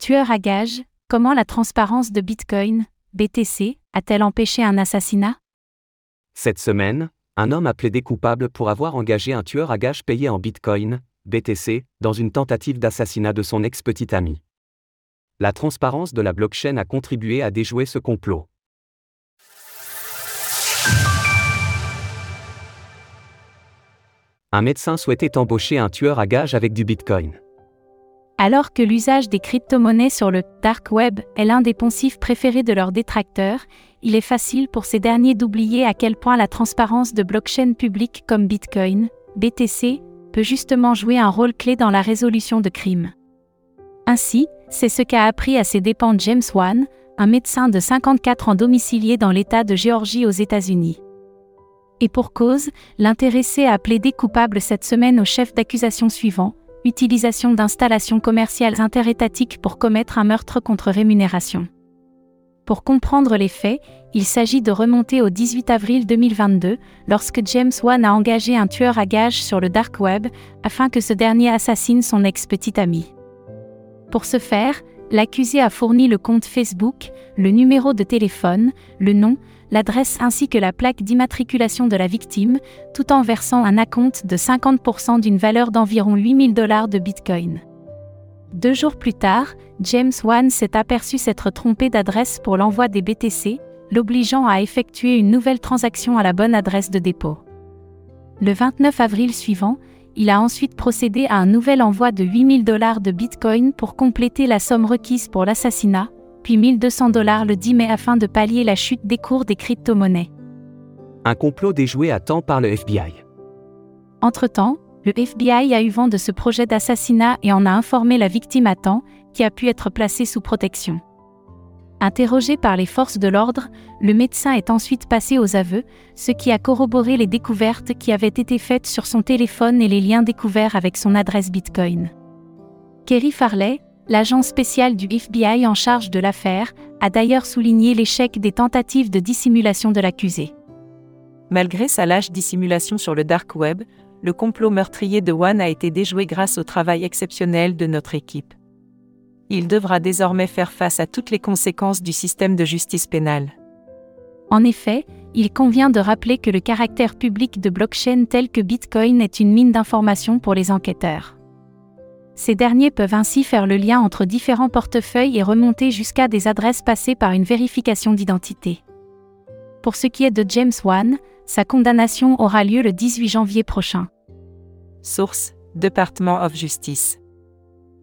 Tueur à gages, comment la transparence de Bitcoin, BTC, a-t-elle empêché un assassinat? Cette semaine, un homme a plaidé coupable pour avoir engagé un tueur à gages payé en Bitcoin, BTC, dans une tentative d'assassinat de son ex-petite amie. La transparence de la blockchain a contribué à déjouer ce complot. Un médecin souhaitait embaucher un tueur à gages avec du Bitcoin. Alors que l'usage des crypto-monnaies sur le dark web est l'un des poncifs préférés de leurs détracteurs, il est facile pour ces derniers d'oublier à quel point la transparence de blockchains publiques comme Bitcoin, BTC, peut justement jouer un rôle clé dans la résolution de crimes. Ainsi, c'est ce qu'a appris à ses dépens James Wan, un médecin de 54 ans domicilié dans l'État de Géorgie aux États-Unis. Et pour cause, l'intéressé a plaidé coupable cette semaine au chef d'accusation suivant, utilisation d'installations commerciales interétatiques pour commettre un meurtre contre rémunération. Pour comprendre les faits, il s'agit de remonter au 18 avril 2022, lorsque James Wan a engagé un tueur à gages sur le dark web, afin que ce dernier assassine son ex-petite amie. Pour ce faire, l'accusé a fourni le compte Facebook, le numéro de téléphone, le nom, l'adresse ainsi que la plaque d'immatriculation de la victime, tout en versant un acompte de 50% d'une valeur d'environ 8000 dollars de Bitcoin. Deux jours plus tard, James Wan s'est aperçu s'être trompé d'adresse pour l'envoi des BTC, l'obligeant à effectuer une nouvelle transaction à la bonne adresse de dépôt. Le 29 avril suivant, il a ensuite procédé à un nouvel envoi de 8000 dollars de Bitcoin pour compléter la somme requise pour l'assassinat, puis 1200 dollars le 10 mai afin de pallier la chute des cours des crypto-monnaies. Un complot déjoué à temps par le FBI. Entre-temps, le FBI a eu vent de ce projet d'assassinat et en a informé la victime à temps, qui a pu être placée sous protection. Interrogé par les forces de l'ordre, le médecin est ensuite passé aux aveux, ce qui a corroboré les découvertes qui avaient été faites sur son téléphone et les liens découverts avec son adresse Bitcoin. Kerry Farley, l'agent spécial du FBI en charge de l'affaire, a d'ailleurs souligné l'échec des tentatives de dissimulation de l'accusé. Malgré sa lâche dissimulation sur le dark web, le complot meurtrier de Wan a été déjoué grâce au travail exceptionnel de notre équipe. Il devra désormais faire face à toutes les conséquences du système de justice pénale. En effet, il convient de rappeler que le caractère public de blockchain tel que Bitcoin est une mine d'informations pour les enquêteurs. Ces derniers peuvent ainsi faire le lien entre différents portefeuilles et remonter jusqu'à des adresses passées par une vérification d'identité. Pour ce qui est de James Wan, sa condamnation aura lieu le 18 janvier prochain. Source Department of Justice.